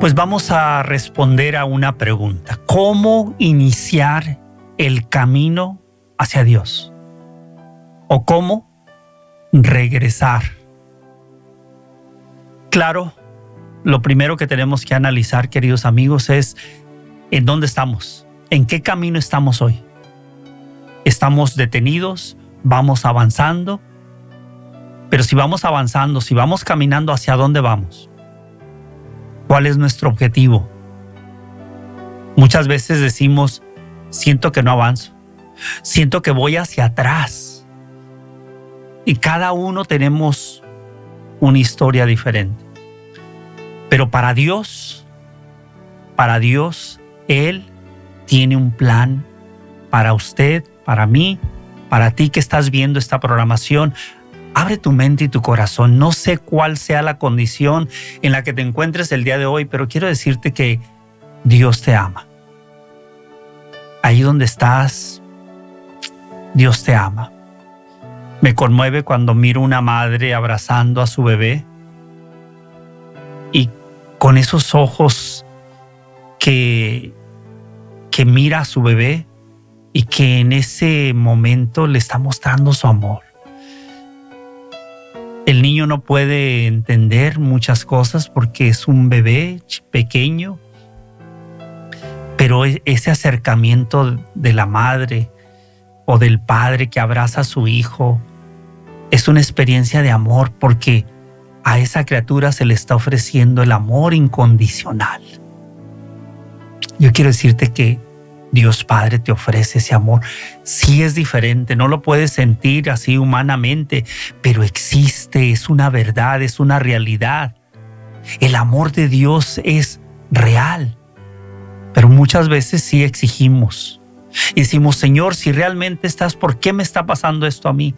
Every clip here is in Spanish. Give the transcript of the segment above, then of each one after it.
Pues vamos a responder a una pregunta. ¿Cómo iniciar el camino hacia Dios? ¿O cómo regresar? Claro, lo primero que tenemos que analizar, queridos amigos, es en dónde estamos, en qué camino estamos hoy. ¿Estamos detenidos? ¿Vamos avanzando? Pero si vamos avanzando, si vamos caminando, ¿hacia dónde vamos? ¿Cuál es nuestro objetivo? Muchas veces decimos, siento que no avanzo, siento que voy hacia atrás. Y cada uno tenemos una historia diferente. Pero para Dios, para Dios, Él tiene un plan para usted, para mí, para ti que estás viendo esta programación. Abre tu mente y tu corazón. No sé cuál sea la condición en la que te encuentres el día de hoy, pero quiero decirte que Dios te ama. Ahí donde estás, Dios te ama. Me conmueve cuando miro una madre abrazando a su bebé y con esos ojos que, que mira a su bebé y que en ese momento le está mostrando su amor. El niño no puede entender muchas cosas porque es un bebé pequeño, pero e-, ese acercamiento de la madre o del padre que abraza a su hijo es una experiencia de amor porque a esa criatura se le está ofreciendo el amor incondicional. Yo quiero decirte que Dios Padre te ofrece ese amor. Sí es diferente, no lo puedes sentir así humanamente, pero existe, es una verdad, es una realidad. El amor de Dios es real, pero muchas veces sí exigimos. Decimos, Señor, si realmente estás, ¿por qué me está pasando esto a mí?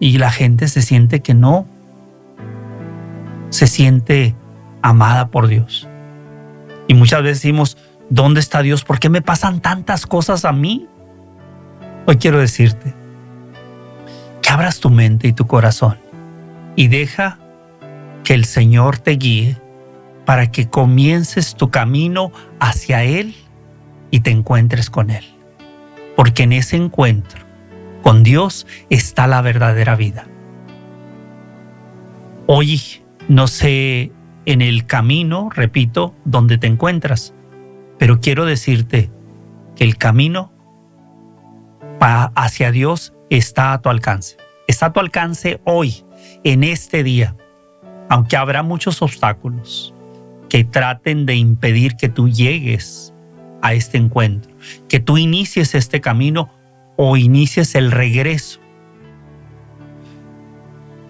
Y la gente se siente que no, se siente amada por Dios. Y muchas veces decimos, ¿dónde está Dios? ¿Por qué me pasan tantas cosas a mí? Hoy quiero decirte que abras tu mente y tu corazón y deja que el Señor te guíe para que comiences tu camino hacia Él y te encuentres con Él. Porque en ese encuentro con Dios está la verdadera vida. Hoy no sé en el camino, repito, donde te encuentras, pero quiero decirte que el camino hacia Dios está a tu alcance. Está a tu alcance hoy, en este día, aunque habrá muchos obstáculos que traten de impedir que tú llegues a este encuentro, que tú inicies este camino o inicies el regreso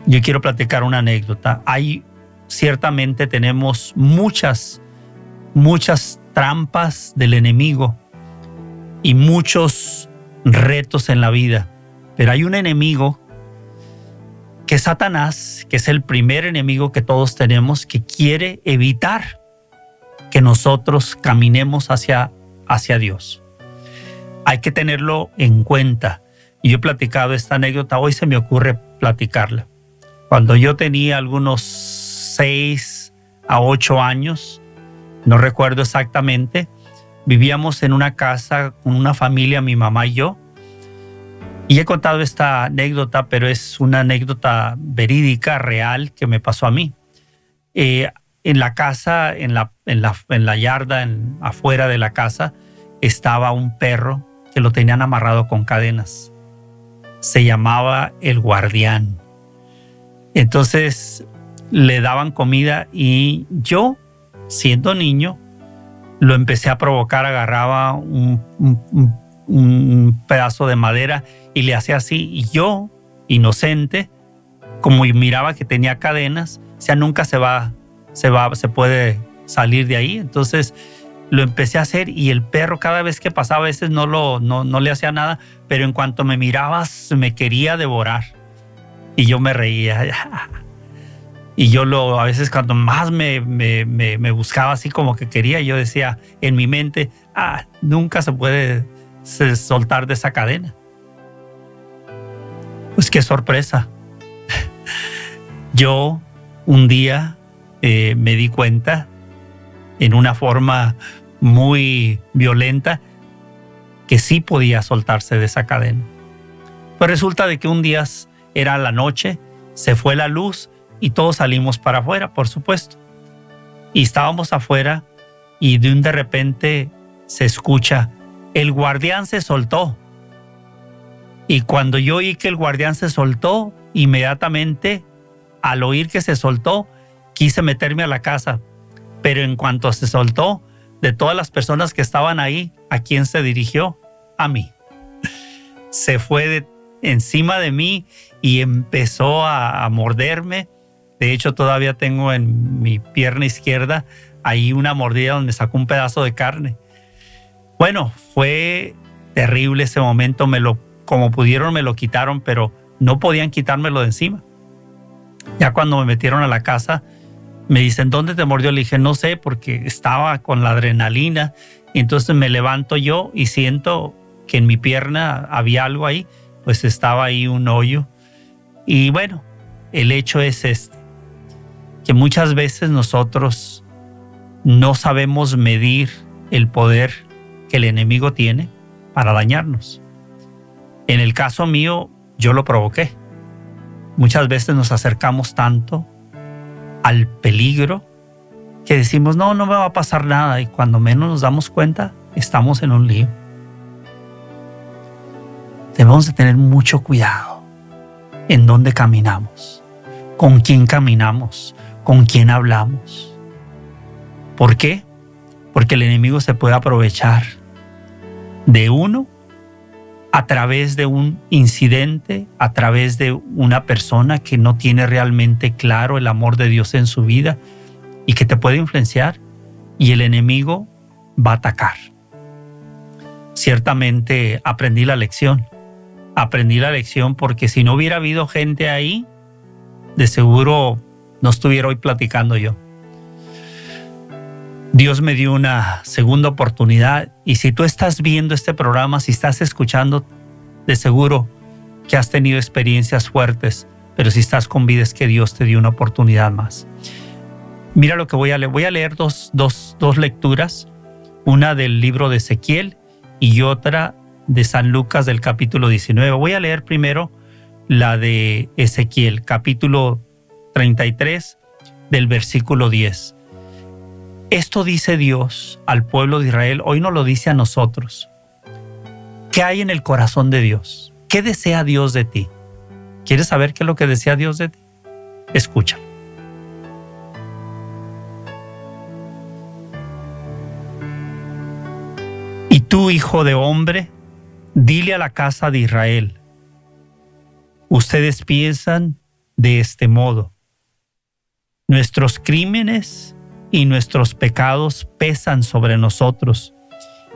yo quiero platicar una anécdota. Hay, ciertamente tenemos muchas, muchas trampas del enemigo y muchos retos en la vida. Pero hay un enemigo que es Satanás, que es el primer enemigo que todos tenemos, que quiere evitar que nosotros caminemos hacia, hacia Dios. Hay que tenerlo en cuenta. Y yo he platicado esta anécdota, hoy se me ocurre platicarla. Cuando yo tenía algunos seis a ocho años, no recuerdo exactamente, vivíamos en una casa con una familia, mi mamá y yo. Y he contado esta anécdota, pero es una anécdota verídica, real, que me pasó a mí. Eh, en la casa, en la, en la, en la yarda, en, afuera de la casa, estaba un perro que lo tenían amarrado con cadenas. Se llamaba el guardián. Entonces le daban comida y yo, siendo niño, lo empecé a provocar, agarraba un, pedazo de madera y le hacía así. Y yo, inocente, como miraba que tenía cadenas, sea, nunca se va, se va, se puede salir de ahí. Entonces lo empecé a hacer y el perro cada vez que pasaba a veces no, lo, no, no le hacía nada, pero en cuanto me mirabas me quería devorar. Y yo me reía. Y yo lo, a veces cuando más me, me, buscaba así como que quería, yo decía en mi mente, ah, nunca se puede soltar de esa cadena. Pues qué sorpresa. Yo un día eh, me di cuenta en una forma muy violenta que sí podía soltarse de esa cadena. Pues resulta de que un día era la noche, se fue la luz y todos salimos para afuera, por supuesto. Y estábamos afuera y de un de repente se escucha, el guardián se soltó. Y cuando yo oí que el guardián se soltó, inmediatamente, al oír que se soltó, quise meterme a la casa, pero en cuanto se soltó, de todas las personas que estaban ahí, ¿a quién se dirigió? A mí. Se fue encima de mí y empezó a morderme. De hecho, todavía tengo en mi pierna izquierda ahí una mordida donde sacó un pedazo de carne. Bueno, fue terrible ese momento, me lo, como pudieron me lo quitaron, pero no podían quitármelo de encima. Ya cuando me metieron a la casa, me dicen, ¿dónde te mordió? Le dije, no sé, porque estaba con la adrenalina. Entonces me levanto yo y siento que en mi pierna había algo ahí, pues estaba ahí un hoyo. Y bueno, el hecho es este, que muchas veces nosotros no sabemos medir el poder que el enemigo tiene para dañarnos. En el caso mío, yo lo provoqué. Muchas veces nos acercamos tanto al peligro que decimos, no, no me va a pasar nada y cuando menos nos damos cuenta, estamos en un lío. Debemos de tener mucho cuidado en dónde caminamos, con quién caminamos, con quién hablamos. ¿Por qué? Porque el enemigo se puede aprovechar de uno a través de un incidente, a través de una persona que no tiene realmente claro el amor de Dios en su vida y que te puede influenciar y el enemigo va a atacar. Ciertamente aprendí la lección. Aprendí la lección porque si no hubiera habido gente ahí, de seguro no estuviera hoy platicando yo. Dios me dio una segunda oportunidad y si tú estás viendo este programa, si estás escuchando, de seguro que has tenido experiencias fuertes, pero si estás con vida es que Dios te dio una oportunidad más. Mira lo que voy a leer. Voy a leer dos, dos, dos lecturas, una del libro de Ezequiel y otra de San Lucas del capítulo 19. Voy a leer primero la de Ezequiel, capítulo 33 del versículo 10. Esto dice Dios al pueblo de Israel, hoy no lo dice a nosotros. ¿Qué hay en el corazón de Dios? ¿Qué desea Dios de ti? ¿Quieres saber qué es lo que desea Dios de ti? Escucha. Y tú, hijo de hombre, dile a la casa de Israel, ustedes piensan de este modo, nuestros crímenes y nuestros pecados pesan sobre nosotros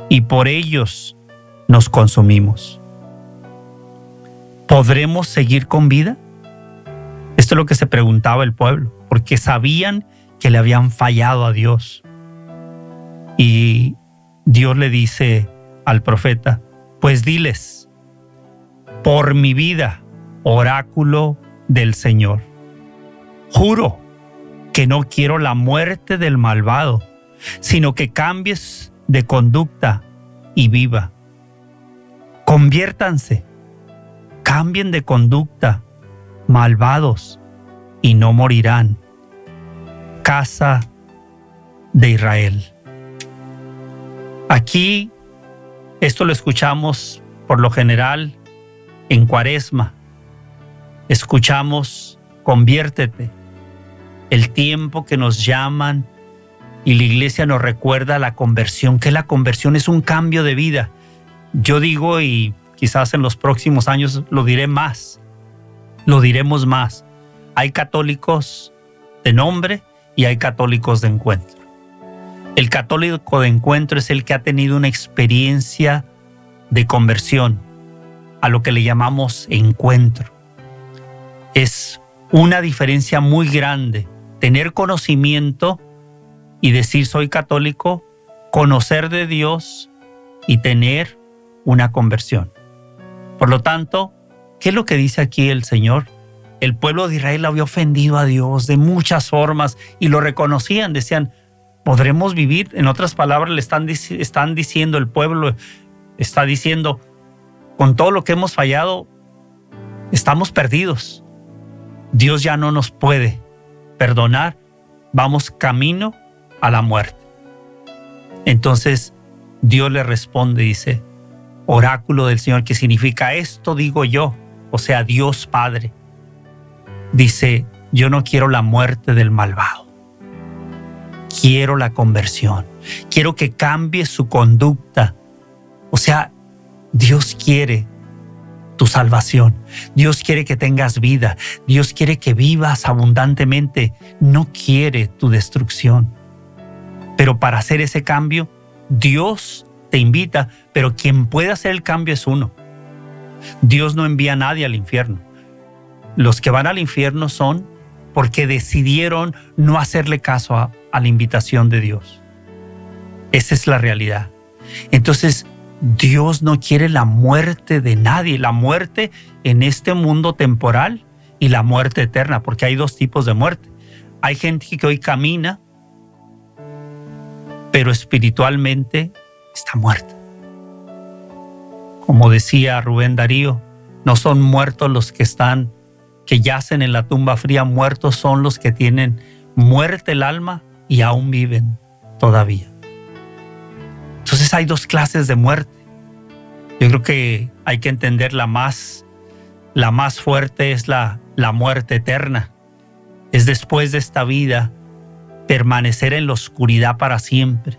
y por ellos nos consumimos. ¿Podremos seguir con vida? Esto es lo que se preguntaba el pueblo, porque sabían que le habían fallado a Dios. Y Dios le dice al profeta, pues diles, por mi vida, oráculo del Señor, juro que no quiero la muerte del malvado, sino que cambies de conducta y viva. Conviértanse, cambien de conducta, malvados, y no morirán. Casa de Israel. Aquí, esto lo escuchamos por lo general en cuaresma. Escuchamos, conviértete, el tiempo que nos llaman y la iglesia nos recuerda la conversión, que la conversión es un cambio de vida. Yo digo, y quizás en los próximos años lo diré más, lo diremos más. Hay católicos de nombre y hay católicos de encuentro. El católico de encuentro es el que ha tenido una experiencia de conversión a lo que le llamamos encuentro. Es una diferencia muy grande tener conocimiento y decir soy católico, conocer de Dios y tener una conversión. Por lo tanto, ¿qué es lo que dice aquí el Señor? El pueblo de Israel había ofendido a Dios de muchas formas y lo reconocían, decían, podremos vivir, en otras palabras le están, están diciendo, el pueblo está diciendo, con todo lo que hemos fallado, estamos perdidos. Dios ya no nos puede perdonar, vamos camino a la muerte. Entonces Dios le responde, dice, oráculo del Señor, que significa esto digo yo, o sea, Dios Padre. Dice, yo no quiero la muerte del malvado, quiero la conversión, quiero que cambie su conducta. O sea, Dios quiere tu salvación. Dios quiere que tengas vida. Dios quiere que vivas abundantemente. No quiere tu destrucción. Pero para hacer ese cambio, Dios te invita, pero quien puede hacer el cambio es uno. Dios no envía a nadie al infierno. Los que van al infierno son porque decidieron no hacerle caso a, a la invitación de Dios. Esa es la realidad. Entonces, Dios no quiere la muerte de nadie, la muerte en este mundo temporal y la muerte eterna, porque hay dos tipos de muerte. Hay gente que hoy camina, pero espiritualmente está muerta. Como decía Rubén Darío, no son muertos los que están, que yacen en la tumba fría, muertos son los que tienen muerte el alma y aún viven todavía. Entonces hay dos clases de muerte. Yo creo que hay que entender la más, la más fuerte es la, la muerte eterna. Es después de esta vida permanecer en la oscuridad para siempre.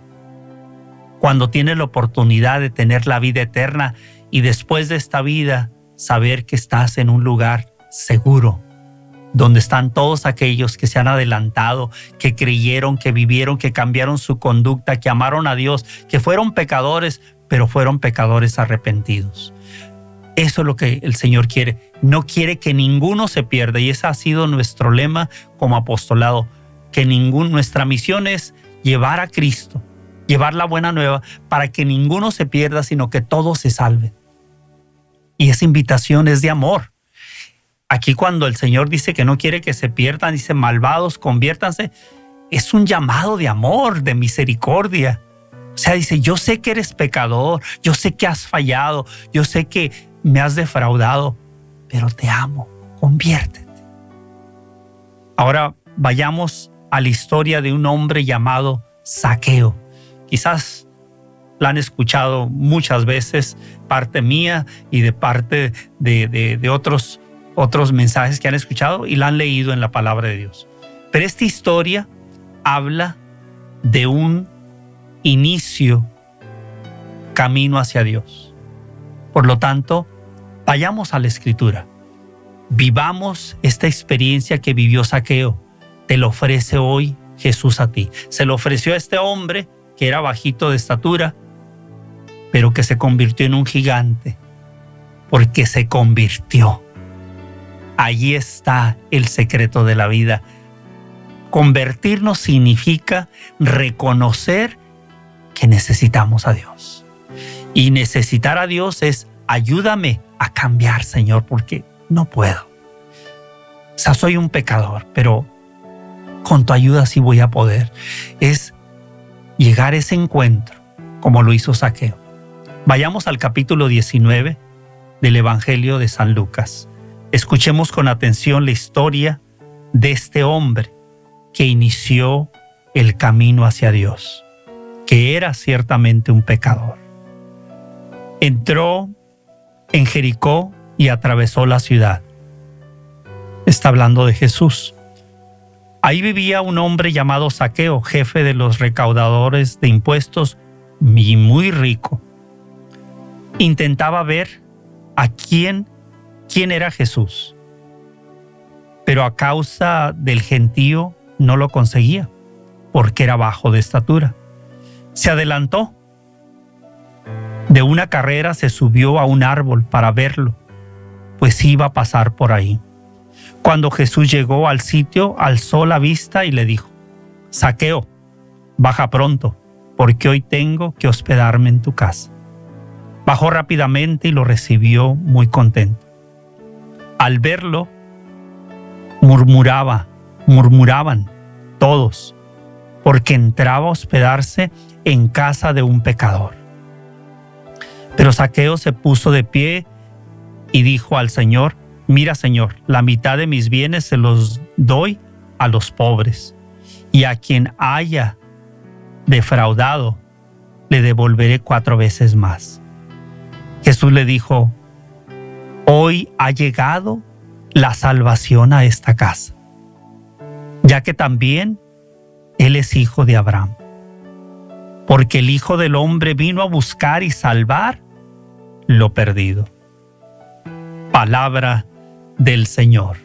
Cuando tienes la oportunidad de tener la vida eterna y después de esta vida saber que estás en un lugar seguro, donde están todos aquellos que se han adelantado, que creyeron, que vivieron, que cambiaron su conducta, que amaron a Dios, que fueron pecadores, pero fueron pecadores arrepentidos. Eso es lo que el Señor quiere. No quiere que ninguno se pierda y ese ha sido nuestro lema como apostolado, que ningún, nuestra misión es llevar a Cristo, llevar la buena nueva para que ninguno se pierda, sino que todos se salven. Y esa invitación es de amor. Aquí cuando el Señor dice que no quiere que se pierdan, dice malvados, conviértanse, es un llamado de amor, de misericordia. O sea, dice, yo sé que eres pecador, yo sé que has fallado, yo sé que me has defraudado, pero te amo, conviértete. Ahora vayamos a la historia de un hombre llamado Saqueo. Quizás la han escuchado muchas veces, parte mía y de parte de, de otros otros mensajes que han escuchado y la han leído en la palabra de Dios. Pero esta historia habla de un inicio camino hacia Dios. Por lo tanto, vayamos a la escritura. Vivamos esta experiencia que vivió Saqueo. Te lo ofrece hoy Jesús a ti. Se lo ofreció a este hombre que era bajito de estatura, pero que se convirtió en un gigante, porque se convirtió Allí está el secreto de la vida. Convertirnos significa reconocer que necesitamos a Dios. Y necesitar a Dios es ayúdame a cambiar, Señor, porque no puedo. O sea, soy un pecador, pero con tu ayuda sí voy a poder. Es llegar a ese encuentro, como lo hizo Saqueo. Vayamos al capítulo 19 del Evangelio de San Lucas. Escuchemos con atención la historia de este hombre que inició el camino hacia Dios, que era ciertamente un pecador. Entró en Jericó y atravesó la ciudad. Está hablando de Jesús. Ahí vivía un hombre llamado Saqueo, jefe de los recaudadores de impuestos y muy rico. Intentaba ver a quién quién era Jesús. Pero a causa del gentío no lo conseguía, porque era bajo de estatura. Se adelantó. De una carrera se subió a un árbol para verlo, pues iba a pasar por ahí. Cuando Jesús llegó al sitio, alzó la vista y le dijo, Saqueo, baja pronto, porque hoy tengo que hospedarme en tu casa. Bajó rápidamente y lo recibió muy contento. Al verlo, murmuraba, murmuraban todos, porque entraba a hospedarse en casa de un pecador. Pero Saqueo se puso de pie y dijo al Señor, mira Señor, la mitad de mis bienes se los doy a los pobres, y a quien haya defraudado, le devolveré cuatro veces más. Jesús le dijo, hoy ha llegado la salvación a esta casa, ya que también Él es hijo de Abraham. Porque el Hijo del Hombre vino a buscar y salvar lo perdido. Palabra del Señor.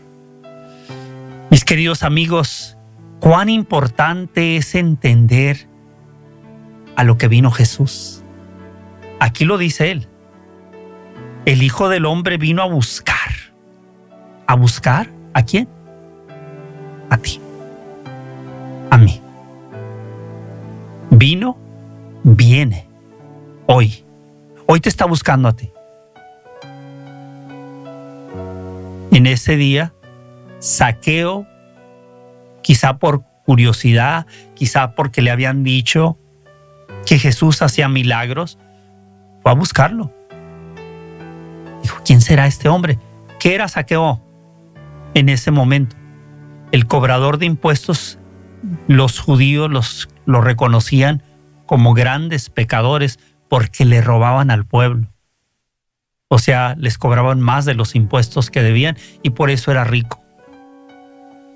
Mis queridos amigos, cuán importante es entender a lo que vino Jesús. Aquí lo dice Él. El Hijo del Hombre vino a buscar. ¿A buscar a quién? A ti. A mí. Vino, viene. Hoy. Hoy te está buscando a ti. En ese día, saqueo, quizá por curiosidad, quizá porque le habían dicho que Jesús hacía milagros, fue a buscarlo. ¿Quién será este hombre? ¿Qué era saqueo en ese momento? El cobrador de impuestos, los judíos los, lo reconocían como grandes pecadores porque le robaban al pueblo. O sea, les cobraban más de los impuestos que debían y por eso era rico.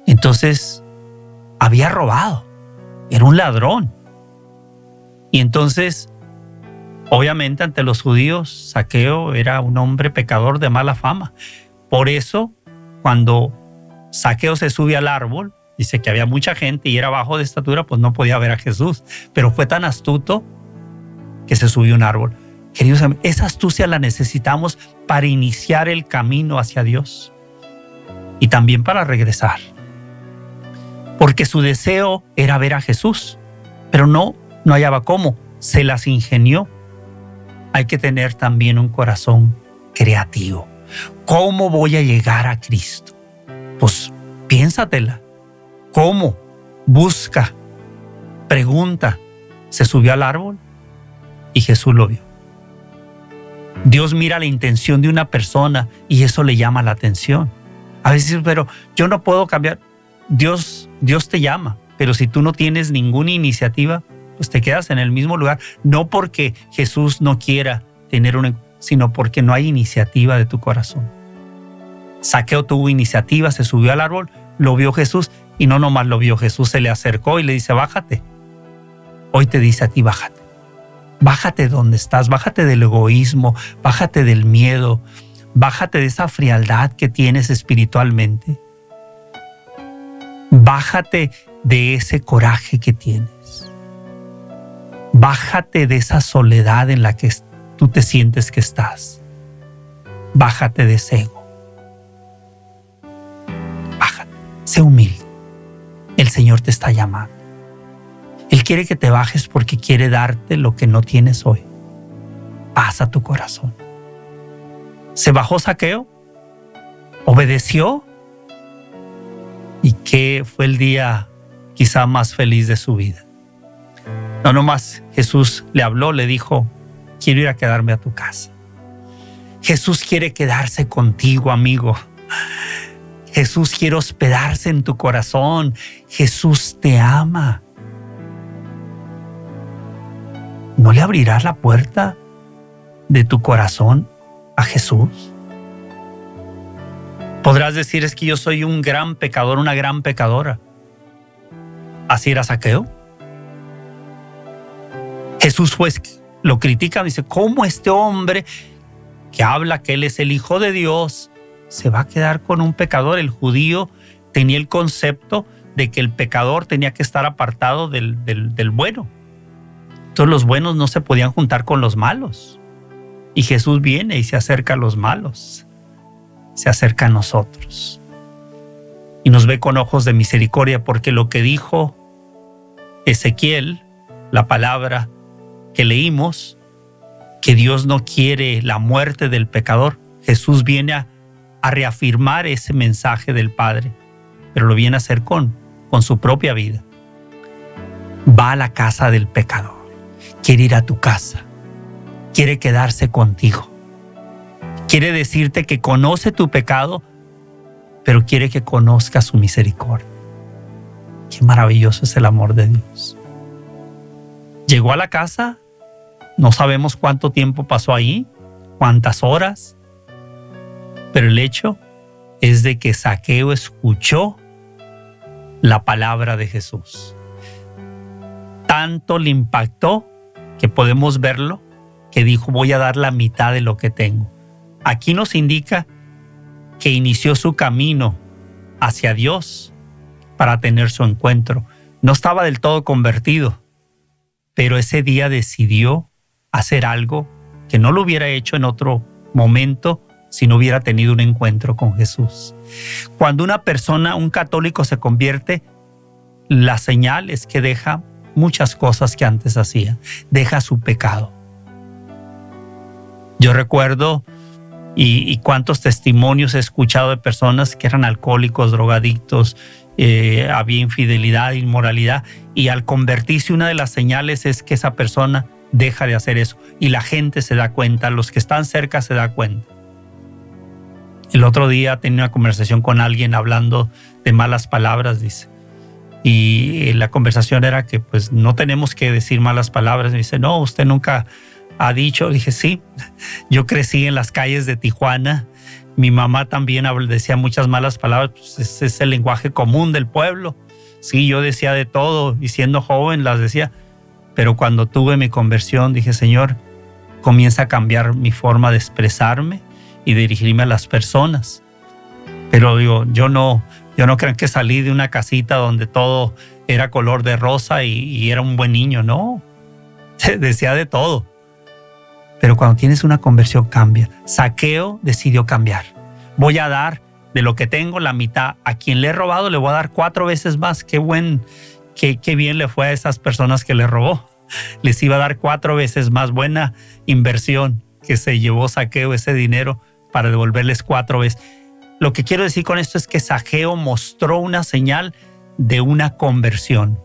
Entonces, había robado. Era un ladrón. Y entonces, obviamente ante los judíos, Saqueo era un hombre pecador de mala fama. Por eso, cuando Saqueo se sube al árbol, dice que había mucha gente y era bajo de estatura, pues no podía ver a Jesús. Pero fue tan astuto que se subió a un árbol. Queridos amigos, esa astucia la necesitamos para iniciar el camino hacia Dios y también para regresar. Porque su deseo era ver a Jesús, pero no no hallaba cómo, se las ingenió. Hay que tener también un corazón creativo. ¿Cómo voy a llegar a Cristo? Pues piénsatela. ¿Cómo? Busca, pregunta. Se subió al árbol y Jesús lo vio. Dios mira la intención de una persona y eso le llama la atención. A veces, pero yo no puedo cambiar. Dios, Dios te llama, pero si tú no tienes ninguna iniciativa, pues te quedas en el mismo lugar, no porque Jesús no quiera tener una, sino porque no hay iniciativa de tu corazón. Saqueo tuvo iniciativa, se subió al árbol, lo vio Jesús y no nomás lo vio Jesús, se le acercó y le dice, bájate. Hoy te dice a ti, bájate. Bájate donde estás, bájate del egoísmo, bájate del miedo, bájate de esa frialdad que tienes espiritualmente. Bájate de ese coraje que tienes. Bájate de esa soledad en la que tú te sientes que estás. Bájate de ese ego. Bájate. Sé humilde. El Señor te está llamando. Él quiere que te bajes porque quiere darte lo que no tienes hoy. Pasa tu corazón. Se bajó saqueo, obedeció y que fue el día quizá más feliz de su vida. No nomás Jesús le habló, le dijo, quiero ir a quedarme a tu casa. Jesús quiere quedarse contigo, amigo. Jesús quiere hospedarse en tu corazón. Jesús te ama. ¿No le abrirás la puerta de tu corazón a Jesús? Podrás decir es que yo soy un gran pecador, una gran pecadora. Así era Saqueo. Jesús fue, lo critica, dice, ¿cómo este hombre que habla que él es el Hijo de Dios se va a quedar con un pecador? El judío tenía el concepto de que el pecador tenía que estar apartado del, del bueno. Entonces los buenos no se podían juntar con los malos. Y Jesús viene y se acerca a los malos, se acerca a nosotros. Y nos ve con ojos de misericordia porque lo que dijo Ezequiel, la palabra que leímos, que Dios no quiere la muerte del pecador, Jesús viene a, reafirmar ese mensaje del Padre, pero lo viene a hacer con, con su propia vida. Va a la casa del pecador, quiere ir a tu casa, quiere quedarse contigo. Quiere decirte que conoce tu pecado, pero quiere que conozcas su misericordia. Qué maravilloso es el amor de Dios. Llegó a la casa, no sabemos cuánto tiempo pasó ahí, cuántas horas, pero el hecho es de que Saqueo escuchó la palabra de Jesús. Tanto le impactó que podemos verlo que dijo voy a dar la mitad de lo que tengo. Aquí nos indica que inició su camino hacia Dios para tener su encuentro. No estaba del todo convertido, pero ese día decidió hacer algo que no lo hubiera hecho en otro momento si no hubiera tenido un encuentro con Jesús. Cuando una persona, un católico se convierte, la señal es que deja muchas cosas que antes hacía, deja su pecado. Yo recuerdo y, cuántos testimonios he escuchado de personas que eran alcohólicos, drogadictos, eh, había infidelidad, inmoralidad, y al convertirse una de las señales es que esa persona deja de hacer eso y la gente se da cuenta, los que están cerca se da cuenta. El otro día tenía una conversación con alguien hablando de malas palabras, dice. Y la conversación era que pues no tenemos que decir malas palabras. Me dice, no, usted nunca ha dicho, dije, sí, yo crecí en las calles de Tijuana, mi mamá también decía muchas malas palabras, pues ese es el lenguaje común del pueblo. Sí, yo decía de todo y siendo joven las decía, pero cuando tuve mi conversión dije, Señor, comienza a cambiar mi forma de expresarme y dirigirme a las personas. Pero digo, yo no, yo no creo que salí de una casita donde todo era color de rosa y, era un buen niño, no. Decía de todo. Pero cuando tienes una conversión cambia. Saqueo decidió cambiar. Voy a dar de lo que tengo la mitad. A quien le he robado le voy a dar cuatro veces más. Qué buen, qué, bien le fue a esas personas que le robó. Les iba a dar cuatro veces más buena inversión que se llevó Saqueo ese dinero para devolverles cuatro veces. Lo que quiero decir con esto es que Saqueo mostró una señal de una conversión,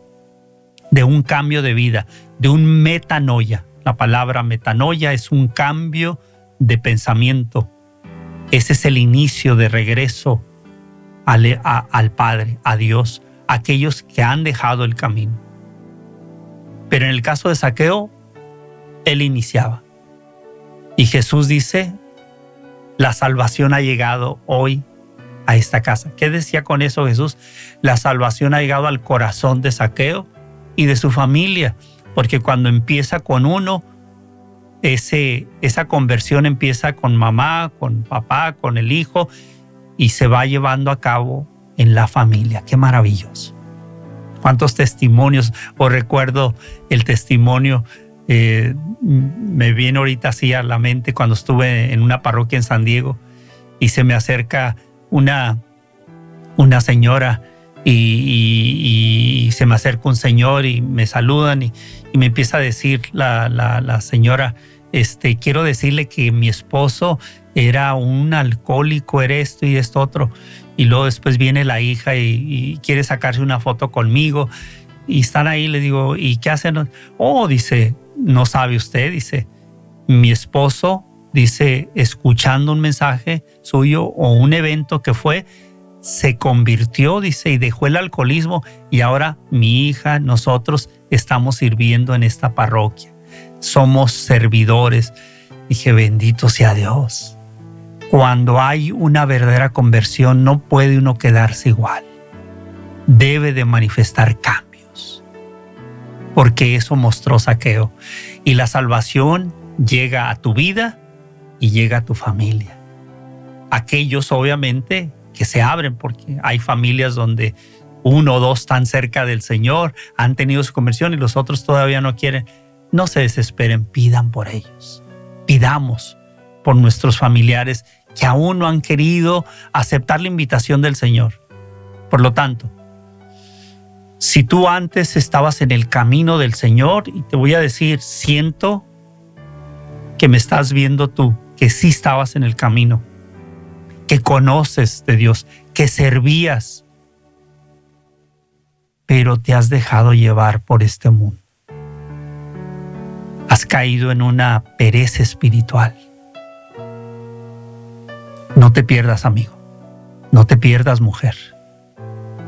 de un cambio de vida, de un metanoia. La palabra metanoia es un cambio de pensamiento. Ese es el inicio de regreso al Padre, a Dios, aquellos que han dejado el camino. Pero en el caso de Saqueo, él iniciaba. Y Jesús dice, la salvación ha llegado hoy a esta casa. ¿Qué decía con eso Jesús? La salvación ha llegado al corazón de Saqueo y de su familia porque cuando empieza con uno, ese, esa conversión empieza con mamá, con papá, con el hijo y se va llevando a cabo en la familia. Qué maravilloso. Cuántos testimonios, o recuerdo el testimonio, eh, me viene ahorita así a la mente cuando estuve en una parroquia en San Diego y se me acerca una, una señora y, se me acerca un señor y me saludan y, me empieza a decir la, la, señora, este, quiero decirle que mi esposo era un alcohólico, era esto y esto otro. Y luego después viene la hija y, quiere sacarse una foto conmigo y están ahí, le digo, ¿y qué hacen? Oh, dice, no sabe usted, dice, mi esposo, dice, escuchando un mensaje suyo o un evento que fue, se convirtió, dice, y dejó el alcoholismo y ahora mi hija, nosotros estamos sirviendo en esta parroquia. Somos servidores. Dije, bendito sea Dios. Cuando hay una verdadera conversión no puede uno quedarse igual. Debe de manifestar cambios. Porque eso mostró saqueo. Y la salvación llega a tu vida y llega a tu familia. Aquellos obviamente que se abren porque hay familias donde uno o dos tan cerca del Señor, han tenido su conversión y los otros todavía no quieren. No se desesperen, pidan por ellos. Pidamos por nuestros familiares que aún no han querido aceptar la invitación del Señor. Por lo tanto, si tú antes estabas en el camino del Señor, y te voy a decir, siento que me estás viendo tú, que sí estabas en el camino, que conoces de Dios, que servías, pero te has dejado llevar por este mundo. Has caído en una pereza espiritual. No te pierdas, amigo. No te pierdas, mujer.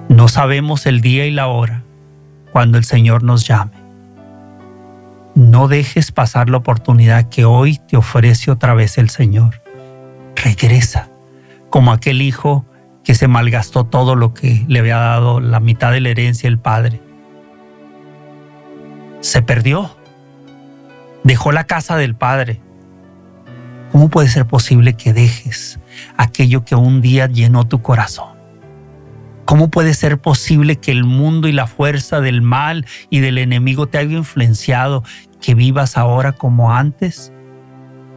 No sabemos el día y la hora cuando el Señor nos llame. No dejes pasar la oportunidad que hoy te ofrece otra vez el Señor. Regresa, como aquel hijo que se malgastó todo lo que le había dado la mitad de la herencia el padre. Se perdió. Dejó la casa del padre. ¿Cómo puede ser posible que dejes aquello que un día llenó tu corazón? ¿Cómo puede ser posible que el mundo y la fuerza del mal y del enemigo te haya influenciado que vivas ahora como antes?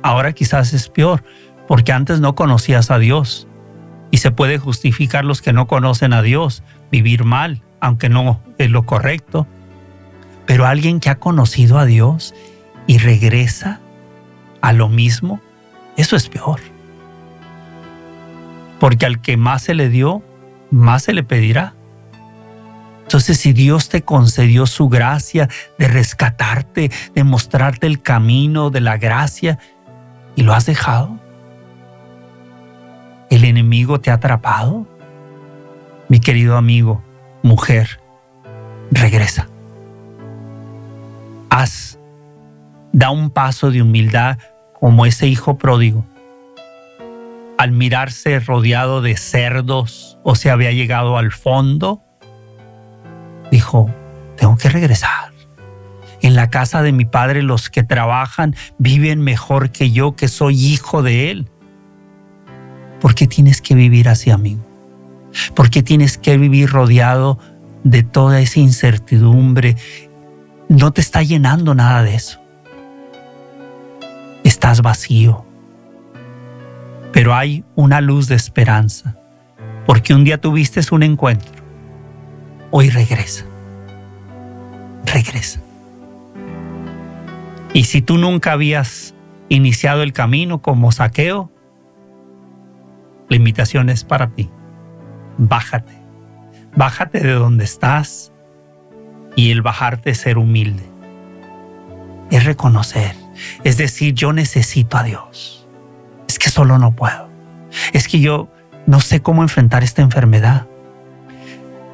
Ahora quizás es peor, porque antes no conocías a Dios. Y se puede justificar los que no conocen a Dios, vivir mal, aunque no es lo correcto. Pero alguien que ha conocido a Dios y regresa a lo mismo, eso es peor. Porque al que más se le dio, más se le pedirá. Entonces, si Dios te concedió su gracia de rescatarte, de mostrarte el camino de la gracia, y lo has dejado, ¿el enemigo te ha atrapado? Mi querido amigo, mujer, regresa. Haz, da un paso de humildad como ese hijo pródigo al mirarse rodeado de cerdos o se había llegado al fondo, dijo, tengo que regresar. En la casa de mi padre los que trabajan viven mejor que yo, que soy hijo de él. ¿Por qué tienes que vivir así, amigo? ¿Por qué tienes que vivir rodeado de toda esa incertidumbre? No te está llenando nada de eso. Estás vacío pero hay una luz de esperanza, porque un día tuviste un encuentro, hoy regresa, regresa. Y si tú nunca habías iniciado el camino como saqueo, la invitación es para ti. Bájate, bájate de donde estás y el bajarte es ser humilde. Es reconocer, es decir, yo necesito a Dios es que solo no puedo. Es que yo no sé cómo enfrentar esta enfermedad.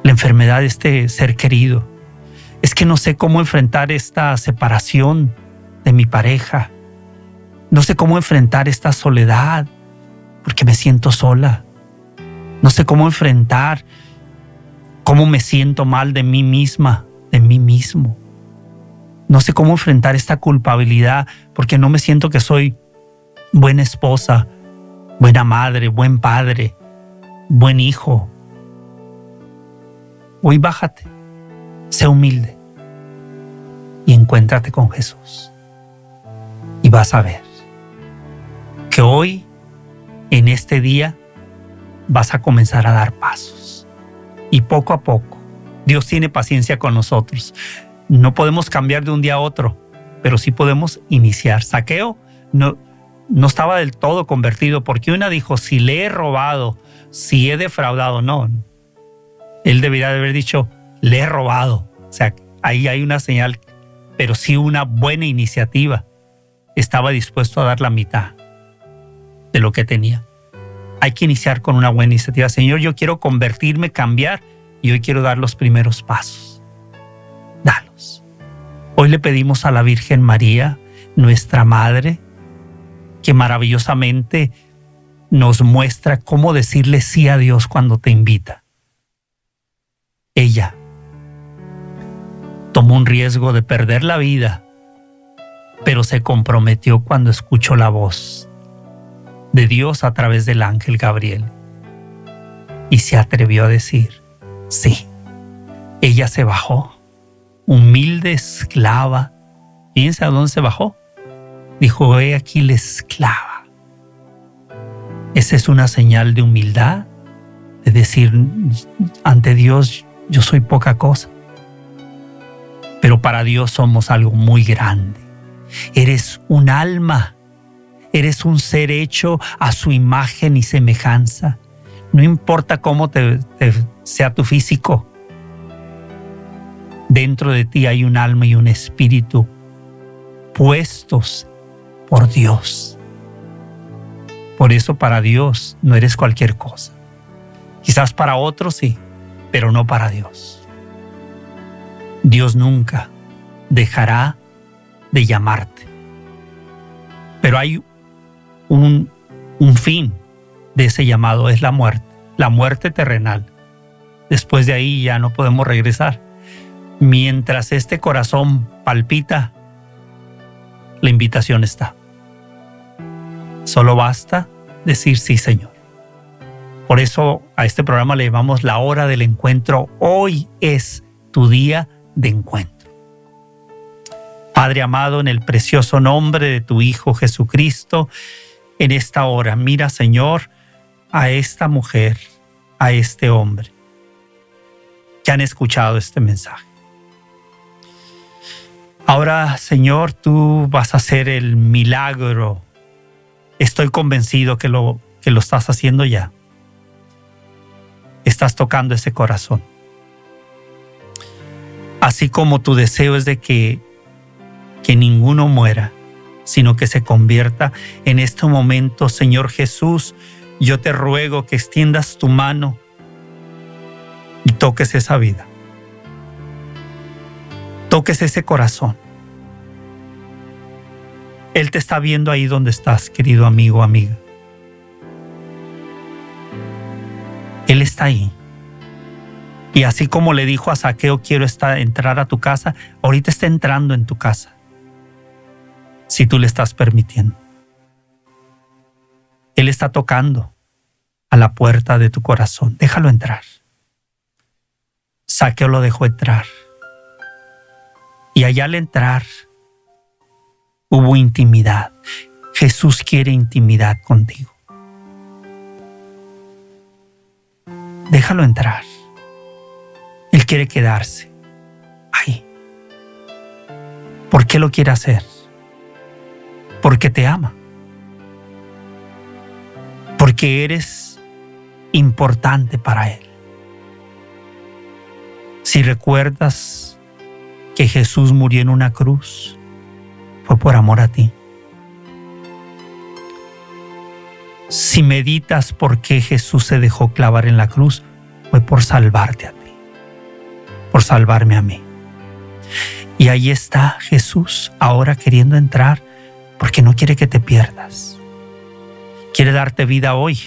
La enfermedad de este ser querido. Es que no sé cómo enfrentar esta separación de mi pareja. No sé cómo enfrentar esta soledad porque me siento sola. No sé cómo enfrentar cómo me siento mal de mí misma, de mí mismo. No sé cómo enfrentar esta culpabilidad porque no me siento que soy buena esposa, buena madre, buen padre, buen hijo. Hoy bájate, sé humilde y encuéntrate con Jesús. Y vas a ver que hoy, en este día, vas a comenzar a dar pasos. Y poco a poco, Dios tiene paciencia con nosotros. No podemos cambiar de un día a otro, pero sí podemos iniciar. Saqueo no, no estaba del todo convertido, porque una dijo, si le he robado, si he defraudado, no. Él debería de haber dicho, le he robado. O sea, ahí hay una señal, pero sí una buena iniciativa. Estaba dispuesto a dar la mitad de lo que tenía. Hay que iniciar con una buena iniciativa. Señor, yo quiero convertirme, cambiar, y hoy quiero dar los primeros pasos. Dalos. Hoy le pedimos a la Virgen María, nuestra Madre, que maravillosamente nos muestra cómo decirle sí a Dios cuando te invita. Ella tomó un riesgo de perder la vida, pero se comprometió cuando escuchó la voz de Dios a través del ángel Gabriel y se atrevió a decir, sí, ella se bajó, humilde esclava. Fíjense a dónde se bajó. Dijo, he aquí la esclava. Esa es una señal de humildad, de decir, ante Dios yo soy poca cosa, pero para Dios somos algo muy grande. Eres un alma, eres un ser hecho a su imagen y semejanza. No importa cómo te, sea tu físico, dentro de ti hay un alma y un espíritu puestos por Dios. Por eso para Dios no eres cualquier cosa. Quizás para otros sí, pero no para Dios. Dios nunca dejará de llamarte. Pero hay un, un fin de ese llamado, es la muerte, la muerte terrenal. Después de ahí ya no podemos regresar. Mientras este corazón palpita, la invitación está. Solo basta decir sí, Señor. Por eso a este programa le llamamos la hora del encuentro. Hoy es tu día de encuentro. Padre amado, en el precioso nombre de tu Hijo Jesucristo, en esta hora, mira Señor a esta mujer, a este hombre que han escuchado este mensaje. Ahora, Señor, tú vas a hacer el milagro. Estoy convencido que lo, que lo estás haciendo ya. Estás tocando ese corazón. Así como tu deseo es de que, que ninguno muera, sino que se convierta en este momento, Señor Jesús, yo te ruego que extiendas tu mano y toques esa vida toques ese corazón. Él te está viendo ahí donde estás, querido amigo amiga. Él está ahí. Y así como le dijo a Saqueo, quiero estar, entrar a tu casa, ahorita está entrando en tu casa. Si tú le estás permitiendo. Él está tocando a la puerta de tu corazón. Déjalo entrar. Saqueo lo dejó entrar. Y allá al entrar hubo intimidad. Jesús quiere intimidad contigo. Déjalo entrar. Él quiere quedarse ahí. ¿Por qué lo quiere hacer? Porque te ama. Porque eres importante para Él. Si recuerdas que Jesús murió en una cruz fue por amor a ti. Si meditas por qué Jesús se dejó clavar en la cruz, fue por salvarte a ti, por salvarme a mí. Y ahí está Jesús ahora queriendo entrar porque no quiere que te pierdas. Quiere darte vida hoy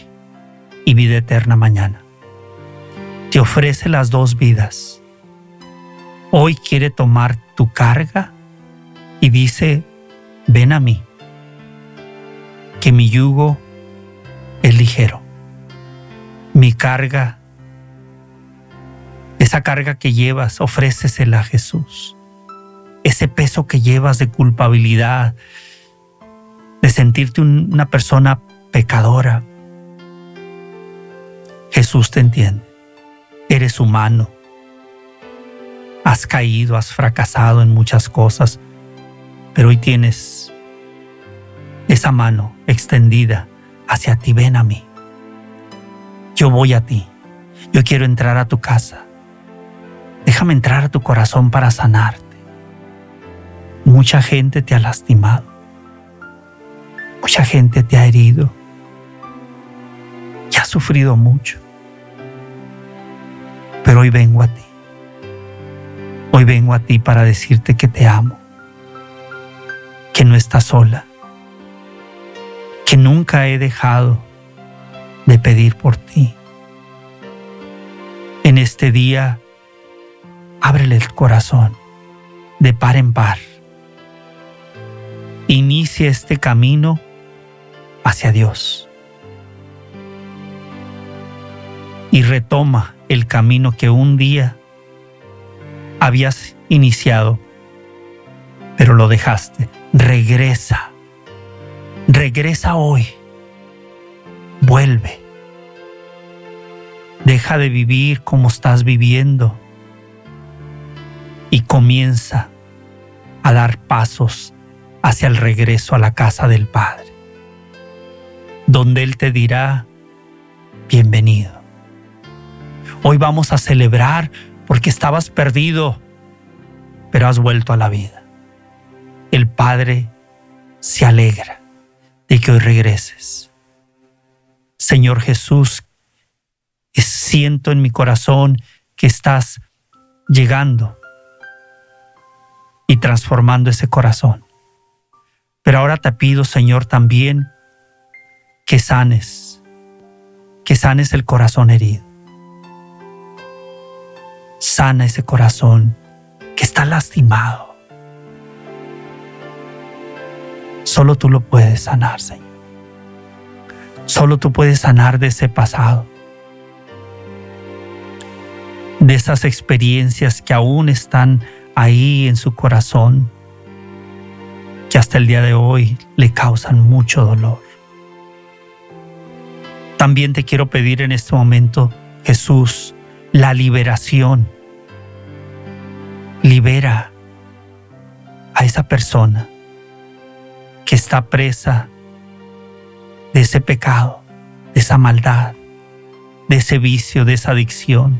y vida eterna mañana. Te ofrece las dos vidas hoy quiere tomar tu carga y dice, ven a mí, que mi yugo es ligero. Mi carga, esa carga que llevas, ofrécesela a Jesús. Ese peso que llevas de culpabilidad, de sentirte una persona pecadora. Jesús te entiende. Eres humano has caído, has fracasado en muchas cosas, pero hoy tienes esa mano extendida hacia ti. Ven a mí. Yo voy a ti. Yo quiero entrar a tu casa. Déjame entrar a tu corazón para sanarte. Mucha gente te ha lastimado. Mucha gente te ha herido. Y has sufrido mucho. Pero hoy vengo a ti. Hoy vengo a ti para decirte que te amo, que no estás sola, que nunca he dejado de pedir por ti. En este día, ábrele el corazón de par en par. Inicia este camino hacia Dios. Y retoma el camino que un día habías iniciado, pero lo dejaste. Regresa. Regresa hoy. Vuelve. Deja de vivir como estás viviendo y comienza a dar pasos hacia el regreso a la casa del Padre, donde Él te dirá, bienvenido. Hoy vamos a celebrar porque estabas perdido, pero has vuelto a la vida. El Padre se alegra de que hoy regreses. Señor Jesús, siento en mi corazón que estás llegando y transformando ese corazón. Pero ahora te pido, Señor, también que sanes, que sanes el corazón herido. Sana ese corazón que está lastimado. Solo tú lo puedes sanar, Señor. Solo tú puedes sanar de ese pasado, de esas experiencias que aún están ahí en su corazón, que hasta el día de hoy le causan mucho dolor. También te quiero pedir en este momento, Jesús, la liberación. Libera a esa persona que está presa de ese pecado, de esa maldad, de ese vicio, de esa adicción,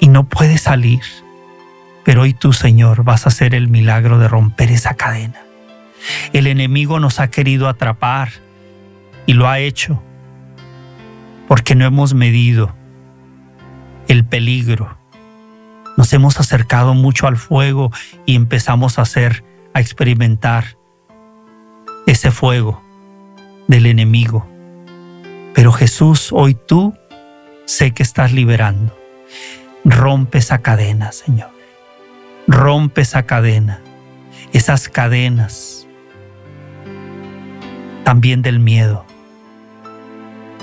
y no puede salir. Pero hoy tú, Señor, vas a hacer el milagro de romper esa cadena. El enemigo nos ha querido atrapar y lo ha hecho porque no hemos medido el peligro. Nos hemos acercado mucho al fuego y empezamos a hacer, a experimentar ese fuego del enemigo. Pero Jesús, hoy tú sé que estás liberando. Rompe esa cadena, Señor. Rompe esa cadena, esas cadenas también del miedo,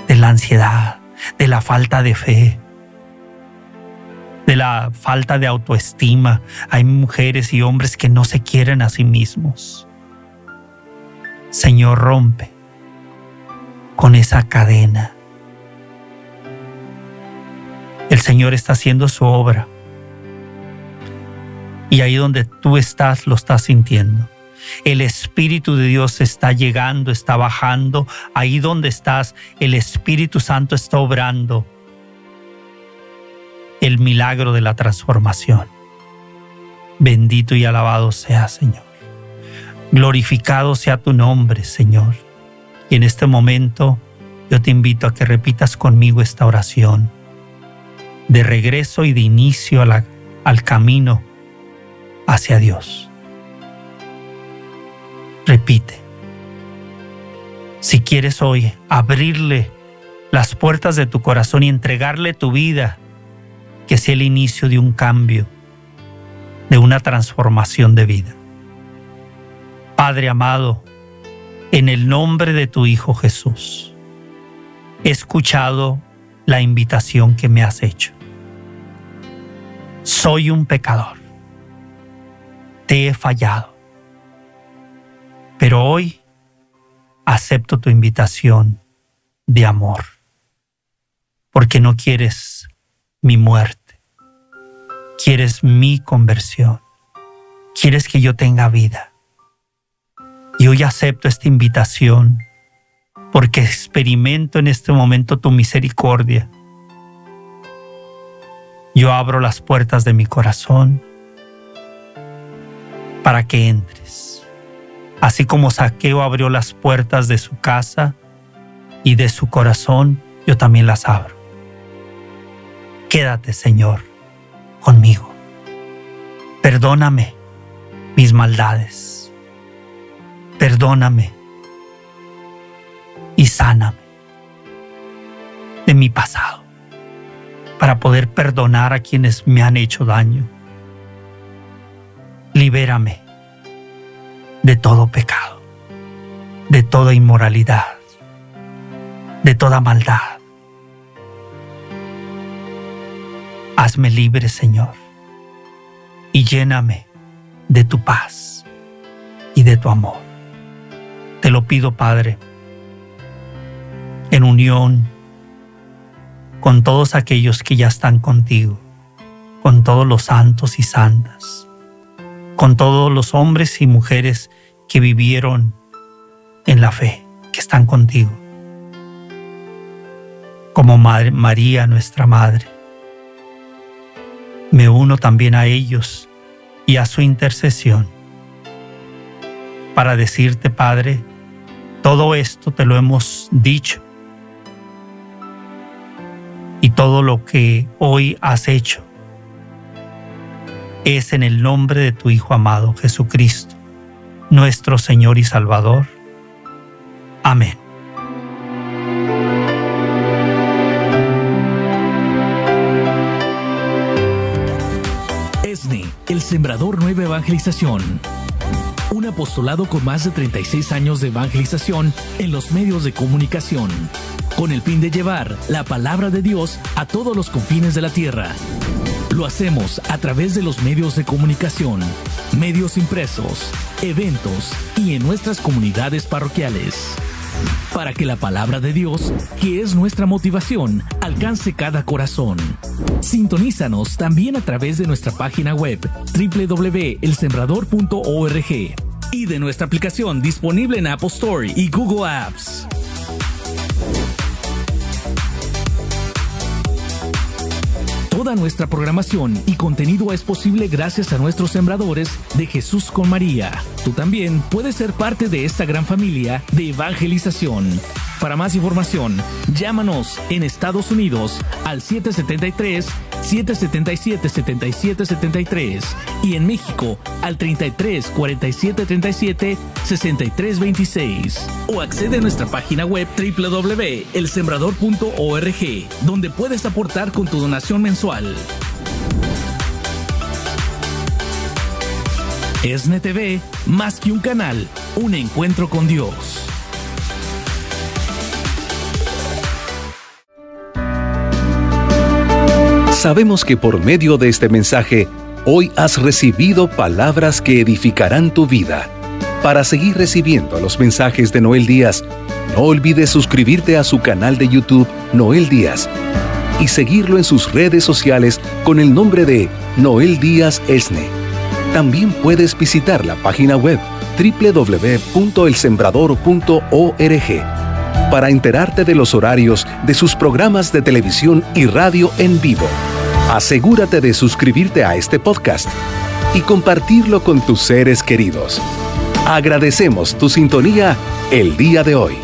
de la ansiedad, de la falta de fe, de la falta de autoestima. Hay mujeres y hombres que no se quieren a sí mismos. Señor, rompe con esa cadena. El Señor está haciendo su obra y ahí donde tú estás, lo estás sintiendo. El Espíritu de Dios está llegando, está bajando. Ahí donde estás, el Espíritu Santo está obrando el milagro de la transformación. Bendito y alabado sea, Señor. Glorificado sea tu nombre, Señor. Y en este momento yo te invito a que repitas conmigo esta oración de regreso y de inicio al camino hacia Dios. Repite. Si quieres hoy abrirle las puertas de tu corazón y entregarle tu vida, que sea el inicio de un cambio, de una transformación de vida. Padre amado, en el nombre de tu Hijo Jesús, he escuchado la invitación que me has hecho. Soy un pecador te he fallado. Pero hoy acepto tu invitación de amor, porque no quieres mi muerte, quieres mi conversión, quieres que yo tenga vida. Y hoy acepto esta invitación porque experimento en este momento tu misericordia. Yo abro las puertas de mi corazón para que entres. Así como Saqueo abrió las puertas de su casa y de su corazón, yo también las abro. Quédate, Señor, conmigo. Perdóname mis maldades. Perdóname y sáname de mi pasado para poder perdonar a quienes me han hecho daño libérame de todo pecado, de toda inmoralidad, de toda maldad. Hazme libre, Señor, y lléname de tu paz y de tu amor. Te lo pido, Padre, en unión con todos aquellos que ya están contigo, con todos los santos y santas, con todos los hombres y mujeres que vivieron en la fe, que están contigo, como María, nuestra Madre. Me uno también a ellos y a su intercesión para decirte, Padre, todo esto te lo hemos dicho y todo lo que hoy has hecho es en el nombre de tu Hijo amado Jesucristo, nuestro Señor y Salvador. Amén. ESNE, el Sembrador Nueva Evangelización. Un apostolado con más de 36 años de evangelización en los medios de comunicación con el fin de llevar la palabra de Dios a todos los confines de la tierra. Lo hacemos a través de los medios de comunicación, medios impresos, eventos y en nuestras comunidades parroquiales. Para que la palabra de Dios, que es nuestra motivación, alcance cada corazón. Sintonízanos también a través de nuestra página web www.elsembrador.org y de nuestra aplicación disponible en Apple Store y Google Apps. Toda nuestra programación y contenido es posible gracias a nuestros sembradores de Jesús con María. Tú también puedes ser parte de esta gran familia de evangelización. Para más información, llámanos en Estados Unidos al 773 777 7773 y en México al 33 47 37 63 26 o accede a nuestra página web www.elsembrador.org donde puedes aportar con tu donación mensual. ESNE TV, más que un canal, un encuentro con Dios. Sabemos que por medio de este mensaje, hoy has recibido palabras que edificarán tu vida. Para seguir recibiendo los mensajes de Noel Díaz, no olvides suscribirte a su canal de YouTube Noel Díaz y seguirlo en sus redes sociales con el nombre de Noel Díaz Esne. También puedes visitar la página web www.elsembrador.org para enterarte de los horarios de sus programas de televisión y radio en vivo. Asegúrate de suscribirte a este podcast y compartirlo con tus seres queridos. Agradecemos tu sintonía el día de hoy.